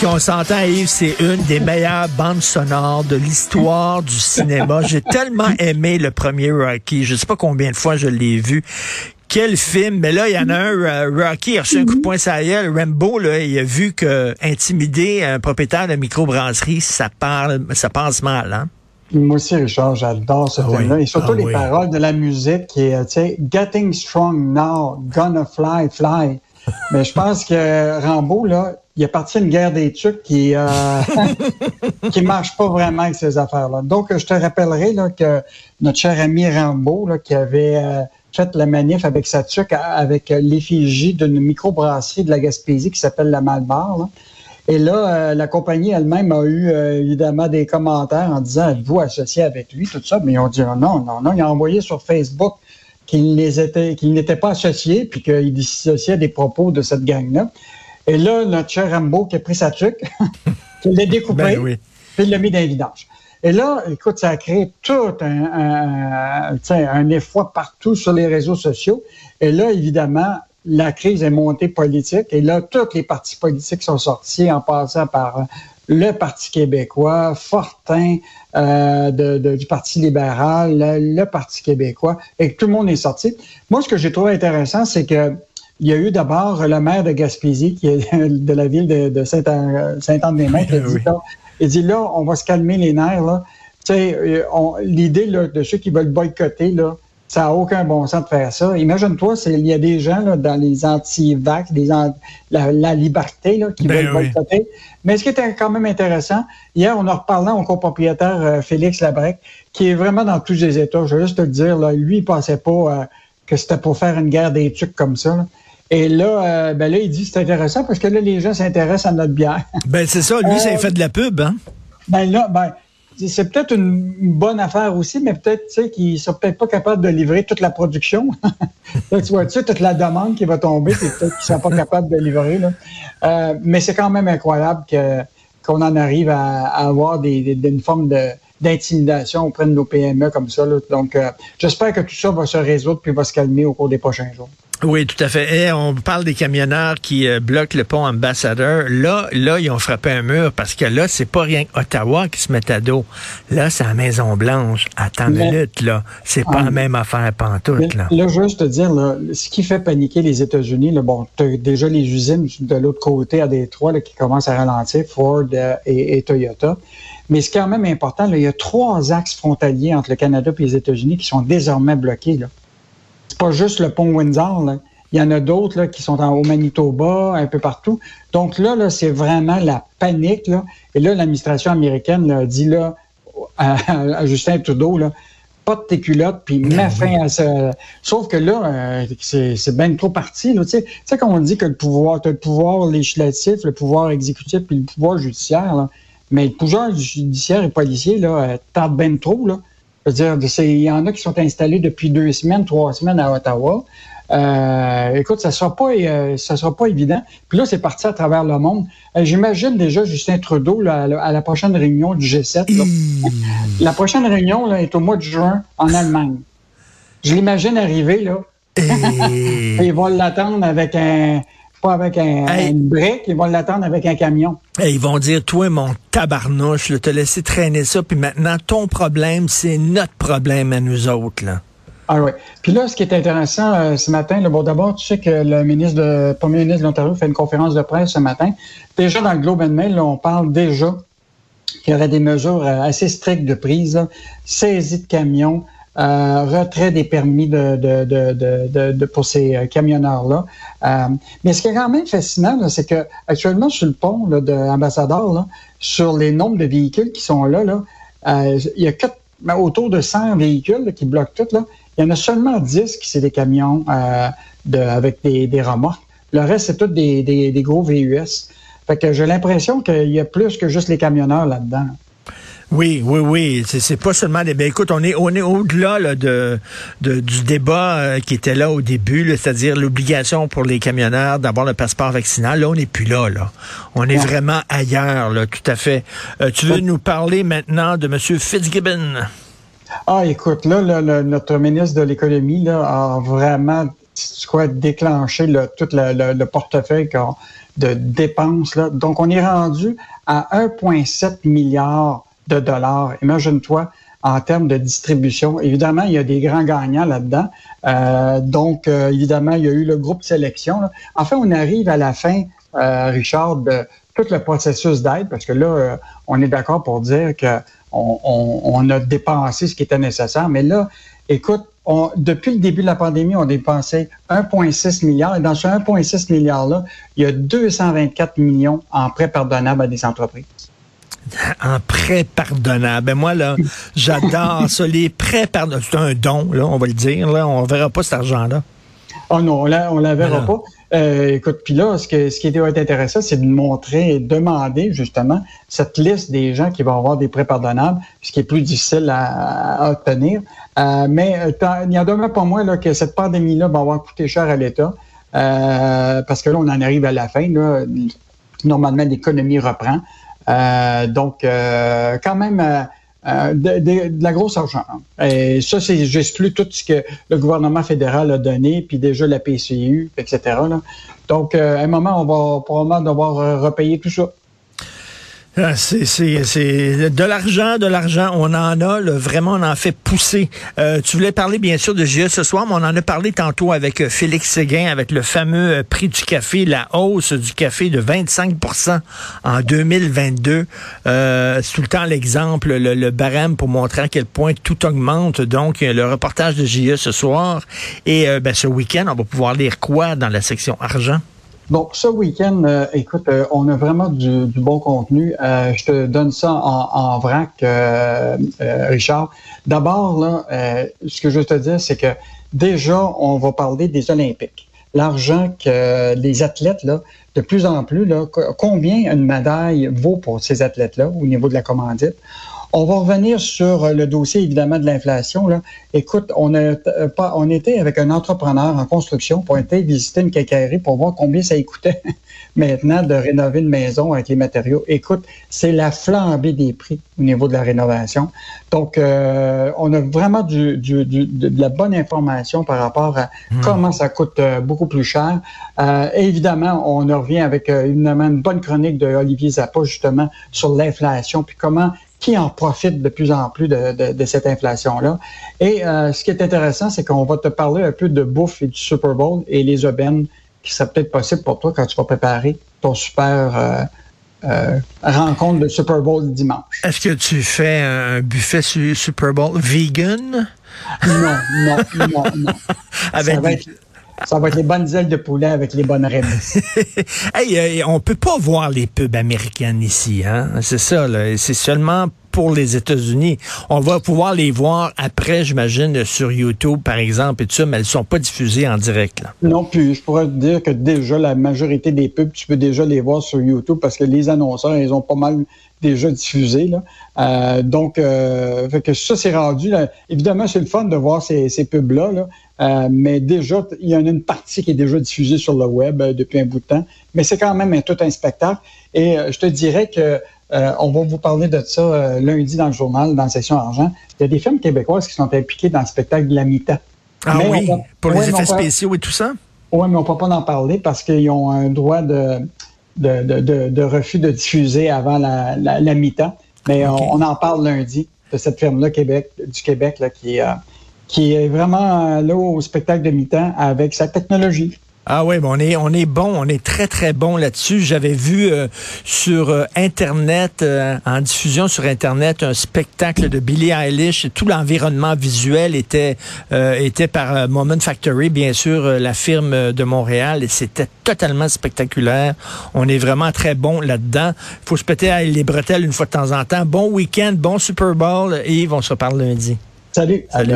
OK, on s'entend, Yves, c'est une des meilleures bandes sonores de l'histoire du cinéma. J'ai tellement aimé le premier Rocky. Je sais pas combien de fois je l'ai vu. Quel film! Mais là, il y en a un, euh, Rocky a reçu un coup de poing sur la Rambo, là, il a vu que intimider un propriétaire de microbrasserie, ça parle, ça passe mal, hein? Moi aussi, Richard, j'adore ce ah film-là. Et surtout ah les paroles de la musique qui est, tu sais, Getting strong now, gonna fly, fly. Mais je pense que Rambo, là, il est parti une guerre des trucs qui euh, qui marche pas vraiment avec ces affaires-là. Donc, je te rappellerai là, que notre cher ami Rambo, là, qui avait euh, fait la manif avec sa tuque, avec l'effigie d'une microbrasserie de la Gaspésie qui s'appelle la Malbar. Et là, euh, la compagnie elle-même a eu euh, évidemment des commentaires en disant êtes-vous associé avec lui, tout ça? Mais ils ont dit non, non, non. Ils ont envoyé sur Facebook qu'il n'était pas associé, puis qu'il dissociait des propos de cette gang-là. Et là, notre cher Rambo qui a pris sa tuque, qui l'a découpé, ben puis il l'a mis dans les Et là, écoute, ça a créé tout un, un, un effroi partout sur les réseaux sociaux. Et là, évidemment, la crise est montée politique. Et là, tous les partis politiques sont sortis en passant par le Parti québécois, Fortin euh, du Parti libéral, le, Parti québécois, et tout le monde est sorti. Moi, ce que j'ai trouvé intéressant, c'est que il y a eu d'abord le maire de Gaspésie, qui est de la ville de, Saint-Anne-des-Mains, qui a dit, là, il dit là, on va se calmer les nerfs. Là. Euh, l'idée de ceux qui veulent boycotter, là, ça n'a aucun bon sens de faire ça. Imagine-toi, il y a des gens là, dans les anti-vax, la, liberté là, qui ben veulent boycotter. Mais ce qui était quand même intéressant, hier, on a reparlé au copropriétaire euh, Félix Labrec, qui est vraiment dans tous les États. Je veux juste te le dire, là, lui, il pensait pas euh, que c'était pour faire une guerre des trucs comme ça. Et là, euh, ben là, il dit c'est intéressant parce que là, les gens s'intéressent à notre bière. Ben c'est ça, lui, ça a fait de la pub, hein? Ben là, ben, c'est peut-être une bonne affaire aussi, mais peut-être tu sais, qu'ils ne sont peut-être pas capables de livrer toute la production. tu vois, tu sais, toute la demande qui va tomber, peut-être qu'ils ne sont pas capables de livrer. Là. Euh, mais c'est quand même incroyable que qu'on en arrive à, avoir des, des, une forme de d'intimidation auprès de nos PME comme ça. Là. Donc, euh, j'espère que tout ça va se résoudre puis va se calmer au cours des prochains jours. Oui, tout à fait. Et on parle des camionneurs qui euh, bloquent le pont ambassadeur. Là, là, ils ont frappé un mur parce que là, c'est pas rien Ottawa qui se met à dos. Là, c'est la Maison Blanche. Attends une minute, là. C'est pas la même affaire pantoute, là. Là, juste te dire, là, ce qui fait paniquer les États-Unis, là, bon, as déjà les usines de l'autre côté à Détroit là, qui commencent à ralentir, Ford euh, et, Toyota. Mais ce qui est quand même important, là, il y a trois axes frontaliers entre le Canada et les États-Unis qui sont désormais bloqués. Là pas juste le pont Windsor. Là. Il y en a d'autres qui sont en, au Manitoba, un peu partout. Donc là, là c'est vraiment la panique. Là. Et là, l'administration américaine là, dit là, à, Justin Trudeau, là, pas de tes culottes, puis mets ben fin à ça. Sauf que là, euh, c'est bien trop parti. Tu sais, quand on dit que le pouvoir, as le pouvoir législatif, le pouvoir exécutif, puis le pouvoir judiciaire, là, mais le pouvoir judiciaire et policier, là, euh, tarde bien trop, là dire, il y en a qui sont installés depuis deux semaines, trois semaines à Ottawa. Euh, écoute, ça sera pas, euh, ça sera pas évident. Puis là, c'est parti à travers le monde. Euh, j'imagine déjà Justin Trudeau à, la, prochaine réunion du G7. Mmh. La prochaine réunion là, est au mois de juin en Allemagne. Je l'imagine arriver là. Et... ils vont l'attendre avec un, pas avec un, une brique, ils vont l'attendre avec un camion. ils vont dire, toi, mon tabarnouche, te laisser traîner ça, puis maintenant, ton problème, c'est notre problème à nous autres. Là. Ah oui. Puis là, ce qui est intéressant euh, ce matin, bon, d'abord, tu sais que le ministre de, premier ministre de l'Ontario fait une conférence de presse ce matin. Déjà dans le Globe and Mail, on parle déjà qu'il y aurait des mesures euh, assez strictes de prise, saisie de camions, euh, retrait des permis de, de, de, pour ces euh, camionneurs-là. Euh, mais ce qui est quand même fascinant, c'est que actuellement sur le pont là, de Ambassadeur, sur les nombres de véhicules qui sont là, là il y a quatre, ben, autour de 100 véhicules qui bloquent tout. Là. Il y en a seulement 10 qui c'est des camions de, avec des, des remorques. Le reste, c'est tous des, des, des, gros VUS. Fait que j'ai l'impression qu'il y a plus que juste les camionneurs là-dedans. Oui, oui, oui. C'est pas seulement des. Ben, écoute, on est, on est au-delà de, de, du débat euh, qui était là au début, c'est-à-dire l'obligation pour les camionneurs d'avoir le passeport vaccinal. Là, on n'est plus là, là. On est vraiment ailleurs, là, tout à fait. Euh, tu veux nous parler maintenant de M. Fitzgibbon? Ah, écoute, là, notre ministre de l'économie a vraiment quoi, déclenché tout le, portefeuille de dépenses. Là. Donc, on est rendu à 1,7 milliard de dollars. Imagine-toi en termes de distribution. Évidemment, il y a des grands gagnants là-dedans. Euh, donc, euh, évidemment, il y a eu le groupe sélection. Enfin, on arrive à la fin, euh, Richard, de tout le processus d'aide, parce que là, on est d'accord pour dire que on, a dépensé ce qui était nécessaire. Mais là, écoute, depuis le début de la pandémie, on a dépensé 1,6 milliard. Et dans ce 1,6 milliard-là, il y a 224 millions en prêts pardonnables à des entreprises en prêt pardonnable. Ben moi, là, j'adore ça. Les prêts pardonnables, c'est un don, là, on va le dire. Là. On ne verra pas cet argent-là. Oh non, on ne la verra pas. Euh, écoute, puis là, ce, que, ce qui être intéressant, c'est de montrer et demander justement cette liste des gens qui vont avoir des prêts pardonnables, ce qui est plus difficile à, obtenir. Euh, mais euh, il y en a pas moins là, que cette pandémie-là va avoir coûté cher à l'État. parce que là, on en arrive à la fin. Là. Normalement, l'économie reprend. Euh, donc, euh, quand même, euh, de, la grosse argent. Et ça, c'est j'exclus tout ce que le gouvernement fédéral a donné, puis déjà la PCU, etc. Donc, à un moment, on va probablement devoir repayer tout ça. Ah, c'est de l'argent, de l'argent. On en a, vraiment, on en fait pousser. Euh, tu voulais parler, bien sûr, de GIE ce soir, mais on en a parlé tantôt avec euh, Félix Séguin, avec le fameux euh, prix du café, la hausse du café de 25% en 2022. c'est tout le temps l'exemple, le, barème pour montrer à quel point tout augmente. Donc, le reportage de GIE ce soir. Et ben, ce week-end, on va pouvoir lire quoi dans la section argent? Bon, ce week-end, euh, écoute, euh, on a vraiment du, bon contenu. Euh, je te donne ça en, en vrac, Richard. D'abord, là, ce que je veux te dire, c'est que déjà, on va parler des Olympiques. L'argent que les athlètes, là, de plus en plus, là, combien une médaille vaut pour ces athlètes-là au niveau de la commandite? On va revenir sur euh, le dossier, évidemment, de l'inflation. Écoute, on, a, euh, pas, on était avec un entrepreneur en construction pour aller visiter une quincaillerie pour voir combien ça coûtait maintenant de rénover une maison avec les matériaux. Écoute, c'est la flambée des prix au niveau de la rénovation. Donc, euh, on a vraiment du, du, de la bonne information par rapport à hmm. comment ça coûte beaucoup plus cher. Euh, évidemment, on revient avec évidemment une bonne chronique de Olivier Zappa, justement, sur l'inflation, puis comment qui en profite de plus en plus de, cette inflation-là. Et euh, ce qui est intéressant, c'est qu'on va te parler un peu de bouffe et du Super Bowl et les aubaines qui seraient peut-être possibles pour toi quand tu vas préparer ton super euh, euh, rencontre de Super Bowl dimanche. Est-ce que tu fais un buffet Super Bowl vegan? Non, non, non, non. Avec ça va être les bonnes ailes de poulet avec les bonnes ribs. hey, on peut pas voir les pubs américaines ici, hein? C'est ça, là. C'est seulement pour les États-Unis. On va pouvoir les voir après, j'imagine, sur YouTube, par exemple, et tout ça, mais elles sont pas diffusées en direct. Là. Non, puis je pourrais te dire que déjà, la majorité des pubs, tu peux déjà les voir sur YouTube parce que les annonceurs, ils ont pas mal déjà diffusé. Là. Euh, donc, euh, fait que ça, c'est rendu. Évidemment, c'est le fun de voir ces, ces pubs-là, là. Euh, mais déjà, il y en a une partie qui est déjà diffusée sur le web euh, depuis un bout de temps. Mais c'est quand même un, tout un spectacle. Et euh, je te dirais que on va vous parler de ça lundi dans le journal, dans la section argent. Il y a des films québécoises qui sont impliqués dans le spectacle de la Mita. Ah oui, pour les effets spéciaux et tout ça? Oui, mais on ne peut pas en parler parce qu'ils ont un droit de, de, de, de, refus de diffuser avant la, la, la Mais on, on, en parle lundi de cette firme-là Québec, du Québec là, qui, qui est vraiment là au spectacle de mi-temps avec sa technologie. Ah oui, bon, on est on est bon, on est très très bon là-dessus. J'avais vu euh, sur euh, internet euh, en diffusion sur internet un spectacle de Billie Eilish et tout l'environnement visuel était était par Moment Factory, bien sûr, la firme de Montréal et c'était totalement spectaculaire. On est vraiment très bon là-dedans. Il faut se péter les bretelles une fois de temps en temps. Bon week-end, bon Super Bowl et on se reparle lundi. Salut. Salut.